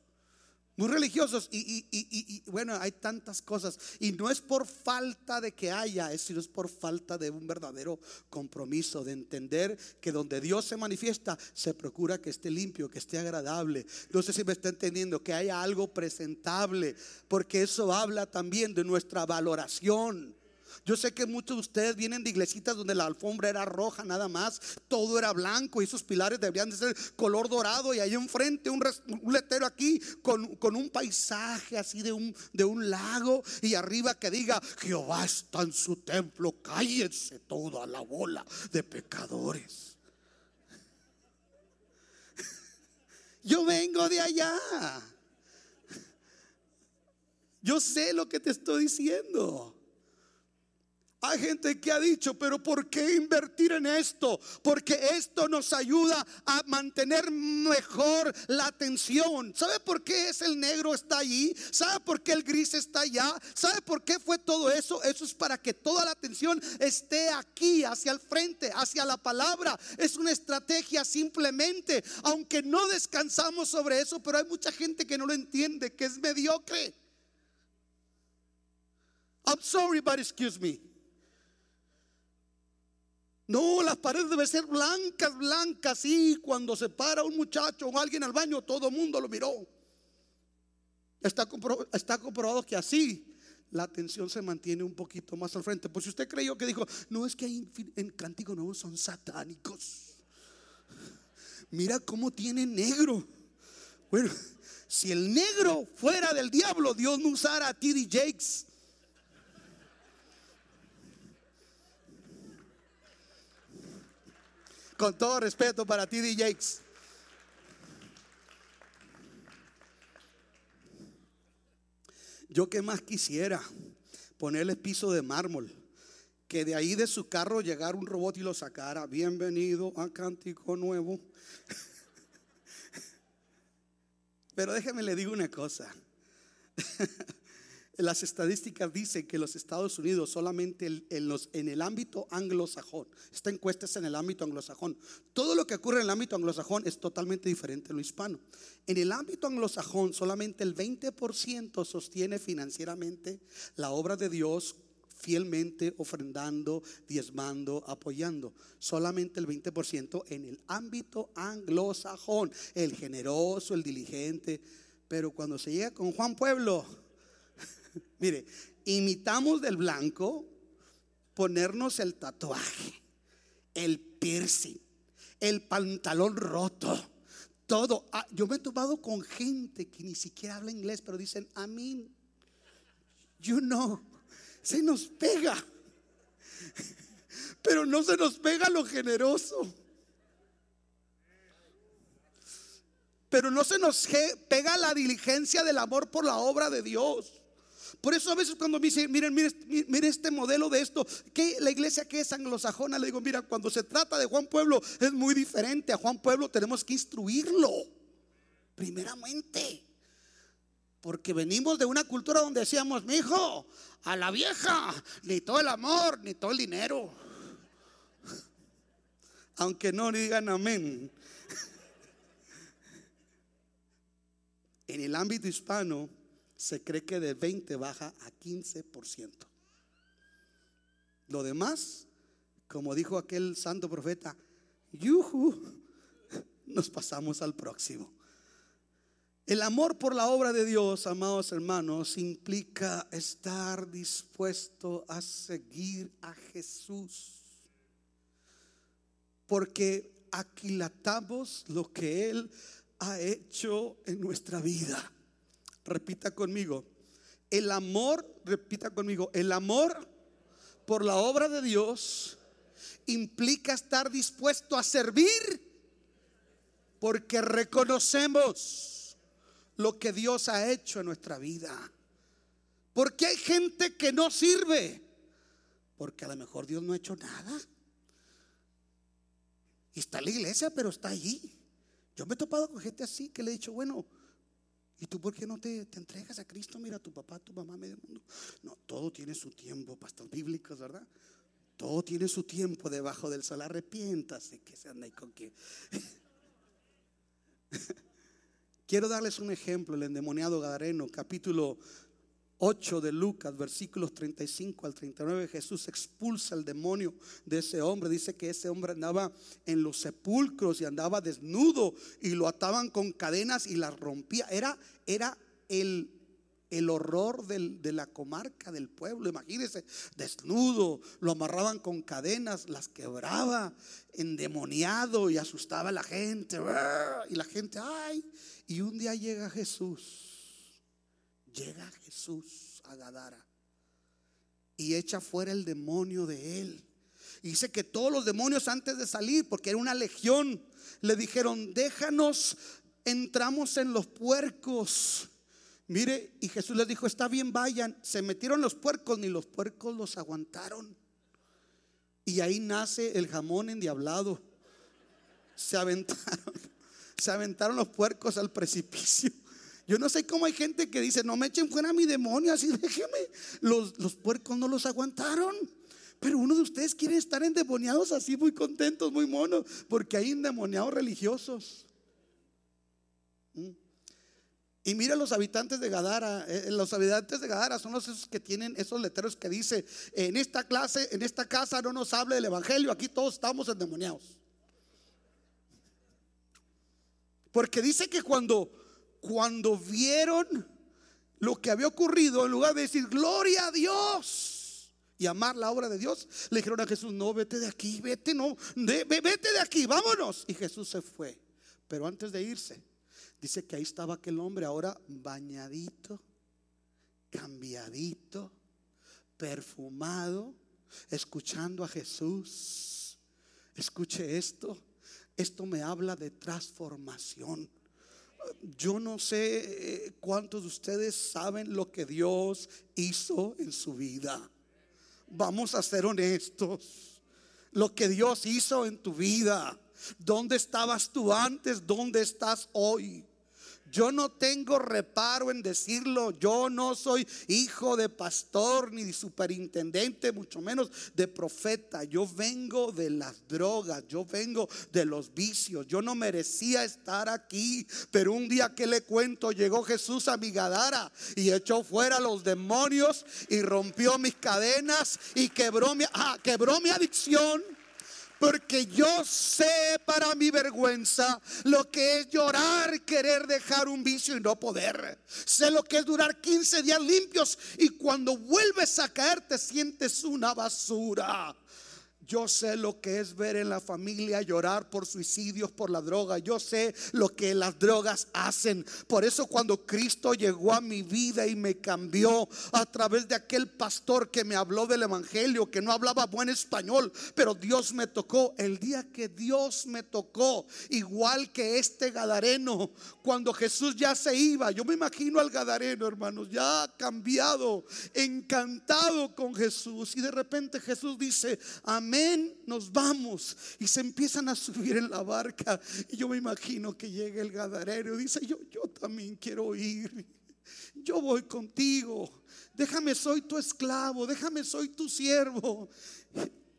muy religiosos y, bueno, hay tantas cosas. Y no es por falta de que haya, sino es por falta de un verdadero compromiso, de entender que donde Dios se manifiesta, se procura que esté limpio, que esté agradable. No sé si me está entendiendo, que haya algo presentable, porque eso habla también de nuestra valoración. Yo sé que muchos de ustedes vienen de iglesitas donde la alfombra era roja nada más, todo era blanco y esos pilares deberían de ser color dorado y ahí enfrente un, letero aquí con, un paisaje así de un, de un lago y arriba que diga, Jehová está en su templo, cállense toda la bola de pecadores. Yo vengo de allá. Yo sé lo que te estoy diciendo. Hay gente que ha dicho, pero ¿por qué invertir en esto? Porque esto nos ayuda a mantener mejor la atención. ¿Sabe por qué es el negro está allí? ¿Sabe por qué el gris está allá? ¿Sabe por qué fue todo eso? Eso es para que toda la atención esté aquí, hacia el frente, hacia la palabra. Es una estrategia simplemente, aunque no descansamos sobre eso, pero hay mucha gente que no lo entiende, que es mediocre. I'm sorry, but excuse me. No, las paredes deben ser blancas, blancas. Y cuando se para un muchacho o alguien al baño, todo el mundo lo miró. Está, comprobado que así la atención se mantiene un poquito más al frente. Pues si usted creyó que dijo, no es que hay en Cántico Nuevo son satánicos. Mira cómo tiene negro. Bueno, si el negro fuera del diablo, Dios no usara a T.D. Jakes. Con todo respeto para ti, DJs. Yo que más quisiera ponerle piso de mármol, que de ahí de su carro llegara un robot y lo sacara. Bienvenido a Cántico Nuevo. Pero déjeme le digo una cosa. Las estadísticas dicen que los Estados Unidos solamente en, el ámbito anglosajón, esta encuesta es en el ámbito anglosajón, todo lo que ocurre en el ámbito anglosajón es totalmente diferente a lo hispano. En el ámbito anglosajón solamente el 20% sostiene financieramente la obra de Dios fielmente ofrendando, diezmando, apoyando. Solamente el 20% en el ámbito anglosajón, el generoso, el diligente. Pero cuando se llega con Juan Pueblo, Mire, imitamos del blanco ponernos el tatuaje, el piercing, el pantalón roto, todo. Ah, yo me he tomado con gente que ni siquiera habla inglés, pero dicen, amén. You know, se nos pega. Pero no se nos pega lo generoso. Pero no se nos pega la diligencia del amor por la obra de Dios. Por eso a veces cuando me dicen, miren, miren, este modelo de esto, que la iglesia que es anglosajona, le digo, mira, cuando se trata de Juan Pueblo es muy diferente. A Juan Pueblo tenemos que instruirlo, primeramente. Porque venimos de una cultura donde decíamos, mi hijo, a la vieja, ni todo el amor, ni todo el dinero. Aunque no digan amén. En el ámbito hispano, se cree que de 20 baja a 15%. Lo demás, como dijo aquel santo profeta, yuhu, nos pasamos al próximo. El amor por la obra de Dios, amados hermanos, implica estar dispuesto a seguir a Jesús. Porque aquilatamos lo que Él ha hecho en nuestra vida. Repita conmigo. El amor, repita conmigo, el amor por la obra de Dios implica estar dispuesto a servir porque reconocemos lo que Dios ha hecho en nuestra vida. Porque hay gente que no sirve, porque a lo mejor Dios no ha hecho nada. Y está la iglesia, pero está allí. Yo me he topado con gente así que le he dicho, bueno, ¿y tú por qué no te, entregas a Cristo? Mira, tu papá, tu mamá, medio mundo. No, todo tiene su tiempo, pastor bíblicos, ¿verdad? Todo tiene su tiempo debajo del sol. Arrepiéntase que se anda ahí con que. Quiero darles un ejemplo, el endemoniado Gadareno, capítulo 8 de Lucas, versículos 35 al 39, Jesús expulsa el demonio de ese hombre. Dice que ese hombre andaba en los sepulcros y andaba desnudo y lo ataban con cadenas y las rompía. Era, era el, el horror de la comarca, del pueblo. Imagínense, desnudo, lo amarraban con cadenas, las quebraba, endemoniado y asustaba a la gente. Y la gente, ay. Y un día llega Jesús llega Jesús a Gadara y echa fuera el demonio de él. Y dice que todos los demonios antes de salir, porque era una legión, le dijeron, déjanos, entramos en los puercos. Mire, y Jesús les dijo, está bien, vayan. Se metieron los puercos, ni los puercos los aguantaron. Y ahí nace el jamón endiablado. Se aventaron, se aventaron los puercos al precipicio. Yo no sé cómo hay gente que dice, no me echen fuera a mi demonio, así déjeme. Los, los puercos no los aguantaron. Pero uno de ustedes quiere estar endemoniados así, muy contentos, muy monos, porque hay endemoniados religiosos. Mm. Y mira los habitantes de Gadara, eh, los habitantes de Gadara son los esos que tienen esos letreros que dice, en esta clase, en esta casa no nos hable del evangelio, aquí todos estamos endemoniados. Porque dice que cuando cuando vieron lo que había ocurrido, en lugar de decir gloria a Dios y amar la obra de Dios, le dijeron a Jesús, no, vete de aquí, vete, no, vete de aquí, vámonos. Y Jesús se fue. Pero antes de irse, dice que ahí estaba aquel hombre ahora bañadito, cambiadito, perfumado, escuchando a Jesús. Escuche esto, esto me habla de transformación. Yo no sé eh, cuántos de ustedes saben lo que Dios hizo en su vida. Vamos a ser honestos. Lo que Dios hizo en tu vida. ¿Dónde estabas tú antes? ¿Dónde estás hoy? Yo no tengo reparo en decirlo. Yo no soy hijo de pastor ni de superintendente, mucho menos de profeta. Yo vengo de las drogas, yo vengo de los vicios. Yo no merecía estar aquí, pero un día que le cuento, llegó Jesús a mi Gadara y echó fuera los demonios y rompió mis cadenas y quebró mi, ah, quebró mi adicción porque yo sé para mi vergüenza lo que es llorar, querer dejar un vicio y no poder. Sé lo que es durar 15 días limpios y cuando vuelves a caer te sientes una basura. Yo sé lo que es ver en la familia llorar por suicidios, por la droga. Yo sé lo que las drogas hacen. Por eso cuando Cristo llegó a mi vida y me cambió a través de aquel pastor que me habló del Evangelio, que no hablaba buen español, pero Dios me tocó. El día que Dios me tocó, igual que este Gadareno, cuando Jesús ya se iba, yo me imagino al Gadareno, hermanos, ya cambiado, encantado con Jesús. Y de repente Jesús dice, amén nos vamos. Y se empiezan a subir en la barca. Y yo me imagino que llega el gadarero dice, yo, yo también quiero ir. Yo voy contigo. Déjame, soy tu esclavo. Déjame, soy tu siervo.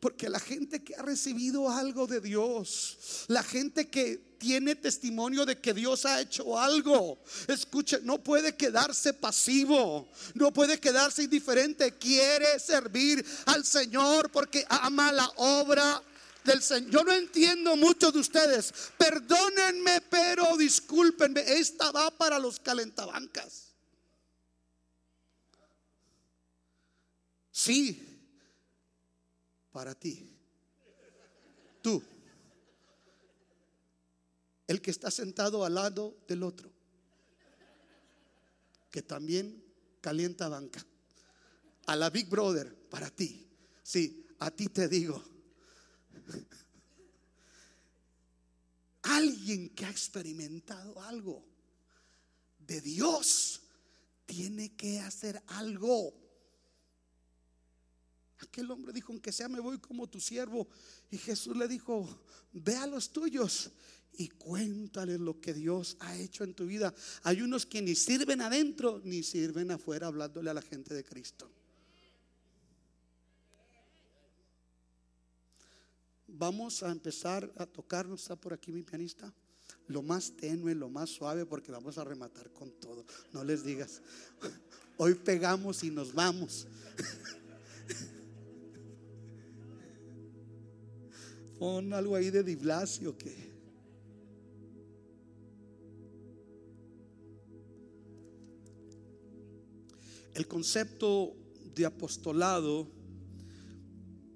Porque la gente que ha recibido algo de Dios, la gente que tiene testimonio de que Dios ha hecho algo, escuche, no puede quedarse pasivo, no puede quedarse indiferente, quiere servir al Señor porque ama la obra del Señor. Yo no entiendo mucho de ustedes. Perdónenme, pero discúlpenme. Esta va para los calentabancas. Sí, para ti. Tú. El que está sentado al lado del otro. Que también calienta banca. A la Big Brother, para ti. Sí, a ti te digo. Alguien que ha experimentado algo de Dios tiene que hacer algo. Aquel hombre dijo, aunque sea me voy como tu siervo. Y Jesús le dijo, ve a los tuyos y cuéntale lo que Dios ha hecho en tu vida. Hay unos que ni sirven adentro ni sirven afuera hablándole a la gente de Cristo. Vamos a empezar a tocar, ¿no está por aquí mi pianista? Lo más tenue, lo más suave, porque vamos a rematar con todo. No les digas, hoy pegamos y nos vamos. Pon algo ahí de Diblasio que. El concepto de apostolado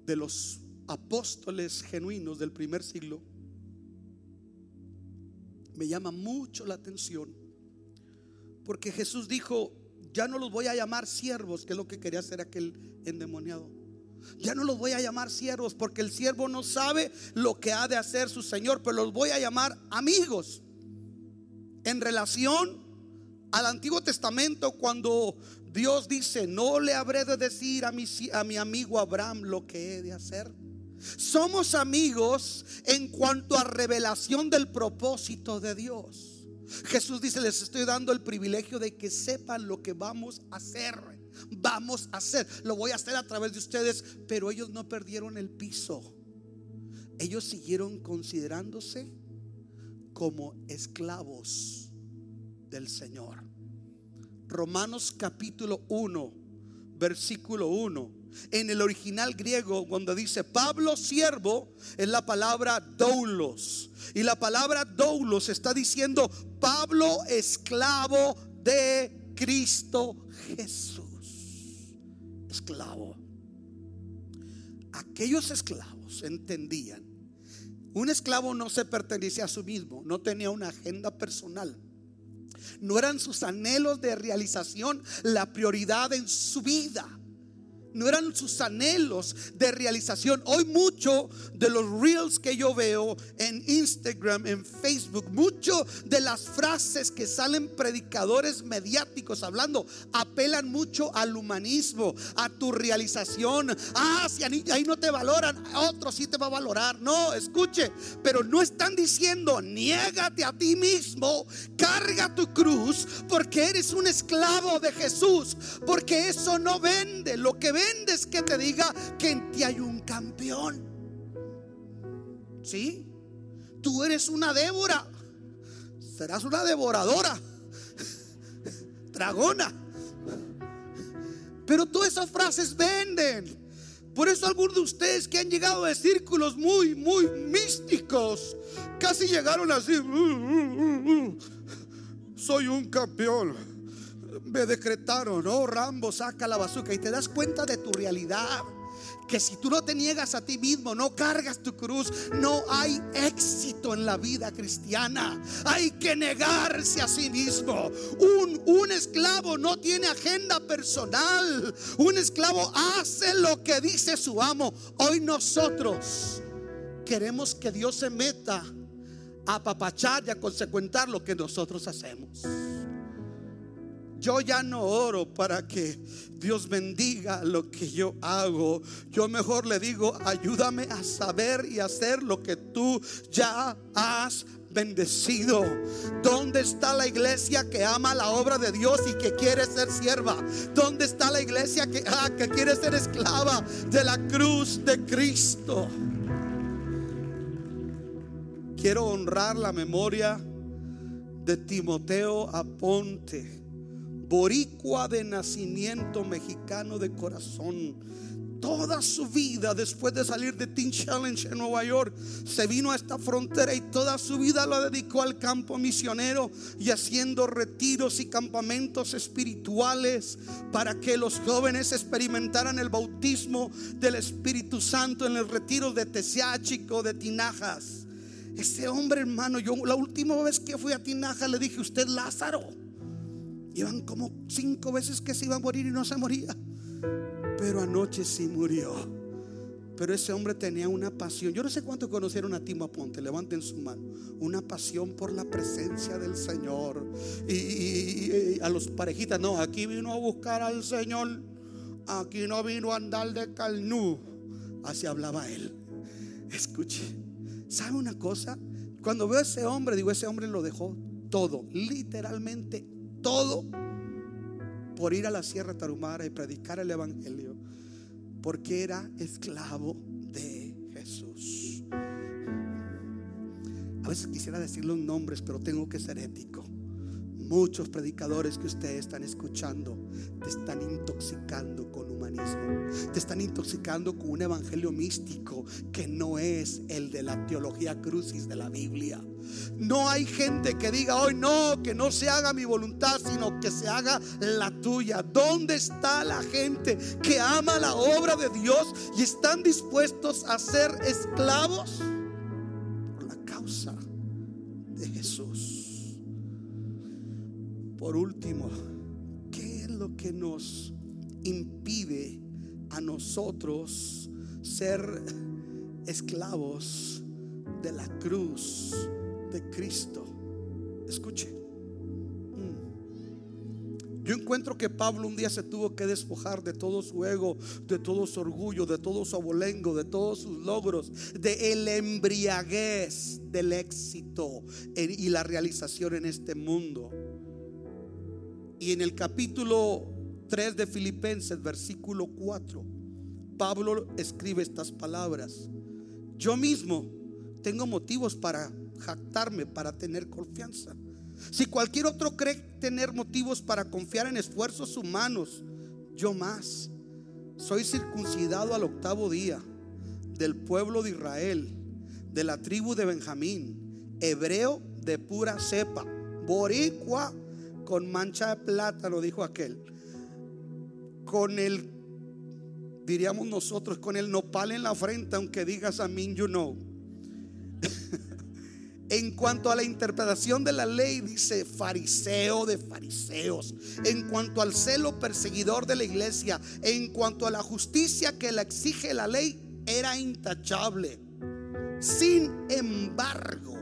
de los apóstoles genuinos del primer siglo me llama mucho la atención porque Jesús dijo, ya no los voy a llamar siervos, que es lo que quería hacer aquel endemoniado. Ya no los voy a llamar siervos porque el siervo no sabe lo que ha de hacer su Señor, pero los voy a llamar amigos. En relación al Antiguo Testamento, cuando Dios dice, no le habré de decir a mi, a mi amigo Abraham lo que he de hacer. Somos amigos en cuanto a revelación del propósito de Dios. Jesús dice, les estoy dando el privilegio de que sepan lo que vamos a hacer. Vamos a hacer. Lo voy a hacer a través de ustedes, pero ellos no perdieron el piso. Ellos siguieron considerándose como esclavos del Señor. Romanos capítulo 1, versículo 1 en el original griego, cuando dice Pablo siervo, es la palabra doulos. Y la palabra doulos está diciendo Pablo esclavo de Cristo Jesús. Esclavo. Aquellos esclavos entendían. Un esclavo no se pertenecía a sí mismo, no tenía una agenda personal. No eran sus anhelos de realización la prioridad en su vida no eran sus anhelos de realización. Hoy mucho de los reels que yo veo en Instagram, en Facebook, mucho de las frases que salen predicadores mediáticos hablando, apelan mucho al humanismo, a tu realización. Ah, si ahí no te valoran, otro sí te va a valorar. No, escuche, pero no están diciendo, niégate a ti mismo, carga tu cruz, porque eres un esclavo de Jesús, porque eso no vende, lo que vende vendes que te diga que en ti hay un campeón. ¿Sí? Tú eres una Débora. Serás una devoradora. Dragona. Pero todas esas frases venden. Por eso algunos de ustedes que han llegado de círculos muy, muy místicos, casi llegaron así. Uh, uh, uh, Soy un campeón me decretaron, oh Rambo, saca la bazooka y te das cuenta de tu realidad. Que si tú no te niegas a ti mismo, no cargas tu cruz, no hay éxito en la vida cristiana. Hay que negarse a sí mismo. Un, un esclavo no tiene agenda personal. Un esclavo hace lo que dice su amo. Hoy nosotros queremos que Dios se meta a apapachar y a consecuentar lo que nosotros hacemos. Yo ya no oro para que Dios bendiga lo que yo hago. Yo mejor le digo, ayúdame a saber y hacer lo que tú ya has bendecido. ¿Dónde está la iglesia que ama la obra de Dios y que quiere ser sierva? ¿Dónde está la iglesia que, ah, que quiere ser esclava de la cruz de Cristo? Quiero honrar la memoria de Timoteo Aponte boricua de nacimiento, mexicano de corazón, toda su vida después de salir de Teen Challenge en Nueva York, se vino a esta frontera y toda su vida lo dedicó al campo misionero y haciendo retiros y campamentos espirituales para que los jóvenes experimentaran el bautismo del Espíritu Santo en el retiro de Tesiáchico, de Tinajas. Ese hombre, hermano, yo la última vez que fui a Tinajas le dije, usted Lázaro. Iban como cinco veces que se iba a morir y no se moría. Pero anoche sí murió. Pero ese hombre tenía una pasión. Yo no sé cuánto conocieron a Timo Aponte. Levanten su mano. Una pasión por la presencia del Señor. Y, a los parejitas, no, aquí vino a buscar al Señor. Aquí no vino a andar de calnú. Así hablaba él. Escuche. ¿Sabe una cosa? Cuando veo a ese hombre, digo, ese hombre lo dejó todo. Literalmente todo por ir a la Sierra Tarumara y predicar el Evangelio, porque era esclavo de Jesús. A veces quisiera decir los nombres, pero tengo que ser ético. Muchos predicadores que ustedes están escuchando te están intoxicando con humanismo. Te están intoxicando con un evangelio místico que no es el de la teología crucis de la Biblia. No hay gente que diga hoy no, que no se haga mi voluntad, sino que se haga la tuya. ¿Dónde está la gente que ama la obra de Dios y están dispuestos a ser esclavos por la causa de Jesús? Por último, ¿qué es lo que nos impide a nosotros ser esclavos de la cruz? de Cristo. Escuche. Mm. Yo encuentro que Pablo un día se tuvo que despojar de todo su ego, de todo su orgullo, de todo su abolengo, de todos sus logros, de el embriaguez del éxito y la realización en este mundo. Y en el capítulo 3 de Filipenses, versículo 4, Pablo escribe estas palabras. Yo mismo tengo motivos para jactarme, para tener confianza. Si cualquier otro cree tener motivos para confiar en esfuerzos humanos, yo más. Soy circuncidado al octavo día del pueblo de Israel, de la tribu de Benjamín, hebreo de pura cepa, boricua con mancha de plátano, dijo aquel, con el, diríamos nosotros, con el nopal en la frente, aunque digas a mí, you know. En cuanto a la interpretación de la ley, dice fariseo de fariseos. En cuanto al celo perseguidor de la iglesia, en cuanto a la justicia que la exige la ley, era intachable. Sin embargo,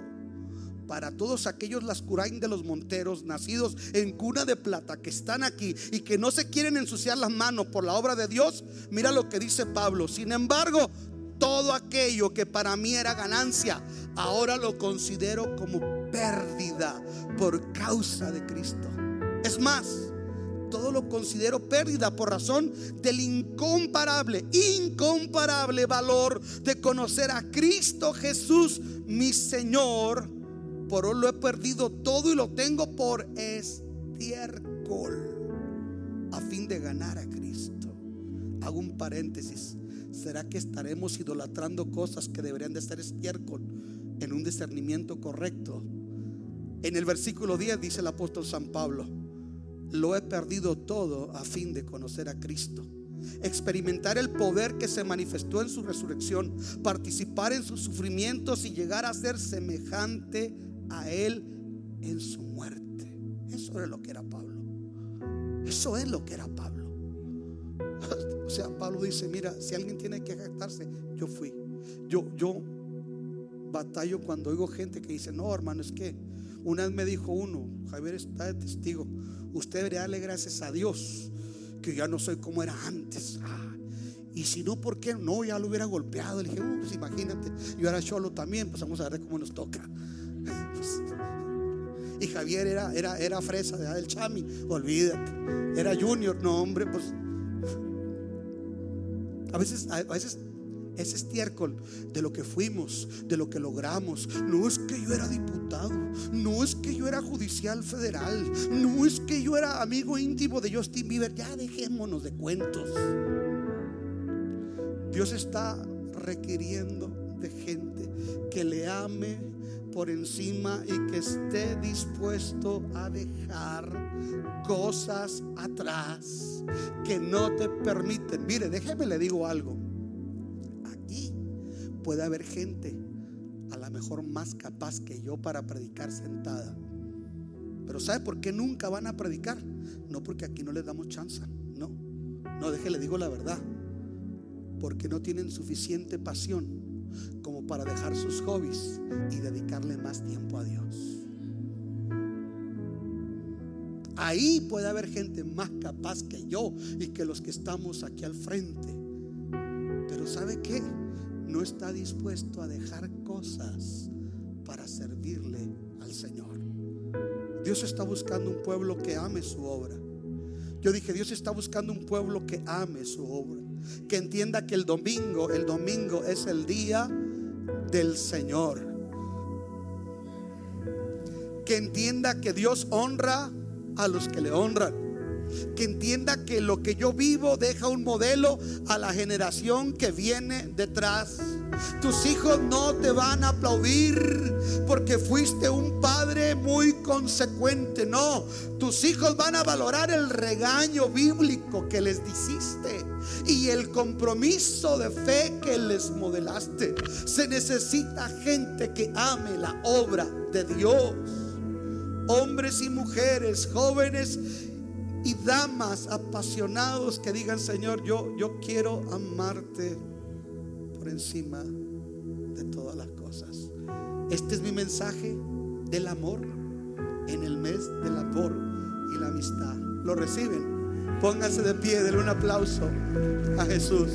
para todos aquellos lascurain de los monteros, nacidos en cuna de plata, que están aquí y que no se quieren ensuciar las manos por la obra de Dios, mira lo que dice Pablo. Sin embargo, todo aquello que para mí era ganancia, ahora lo considero como pérdida por causa de Cristo. Es más, todo lo considero pérdida por razón del incomparable, incomparable valor de conocer a Cristo Jesús, mi Señor. Por hoy lo he perdido todo y lo tengo por estiércol a fin de ganar a Cristo. Hago un paréntesis. ¿Será que estaremos idolatrando cosas que deberían de ser estiércol en un discernimiento correcto? En el versículo 10 dice el apóstol San Pablo, lo he perdido todo a fin de conocer a Cristo, experimentar el poder que se manifestó en su resurrección, participar en sus sufrimientos y llegar a ser semejante a Él en su muerte. Eso es lo que era Pablo. Eso es lo que era Pablo. O sea, Pablo dice, mira, si alguien tiene que jactarse, yo fui. Yo, yo batallo cuando oigo gente que dice, no, hermano, es que una vez me dijo uno, Javier está de testigo, usted debería darle gracias a Dios que ya no soy como era antes. Ah, y si no, ¿por qué? No, ya lo hubiera golpeado. Le dije, uh, pues imagínate, yo era solo también, pues vamos a ver cómo nos toca. Y Javier era, era, era fresa del chami, olvídate. Era junior, no hombre, pues a veces, a veces es estiércol de lo que fuimos, de lo que logramos. No es que yo era diputado, no es que yo era judicial federal, no es que yo era amigo íntimo de Justin Bieber. Ya dejémonos de cuentos. Dios está requiriendo de gente que le ame por encima y que esté dispuesto a dejar cosas atrás que no te permiten. Mire, déjeme le digo algo. Aquí puede haber gente a lo mejor más capaz que yo para predicar sentada. Pero ¿sabe por qué nunca van a predicar? No porque aquí no les damos chance, no. No, déjele digo la verdad. Porque no tienen suficiente pasión como para dejar sus hobbies y dedicarle más tiempo a Dios. Ahí puede haber gente más capaz que yo y que los que estamos aquí al frente. Pero ¿sabe qué? No está dispuesto a dejar cosas para servirle al Señor. Dios está buscando un pueblo que ame su obra. Yo dije, Dios está buscando un pueblo que ame su obra que entienda que el domingo, el domingo es el día del Señor. Que entienda que Dios honra a los que le honran que entienda que lo que yo vivo deja un modelo a la generación que viene detrás. Tus hijos no te van a aplaudir porque fuiste un padre muy consecuente. No, tus hijos van a valorar el regaño bíblico que les hiciste y el compromiso de fe que les modelaste. Se necesita gente que ame la obra de Dios. Hombres y mujeres, jóvenes y damas apasionados que digan, Señor, yo, yo quiero amarte por encima de todas las cosas. Este es mi mensaje del amor en el mes del amor y la amistad. ¿Lo reciben? Pónganse de pie, denle un aplauso a Jesús.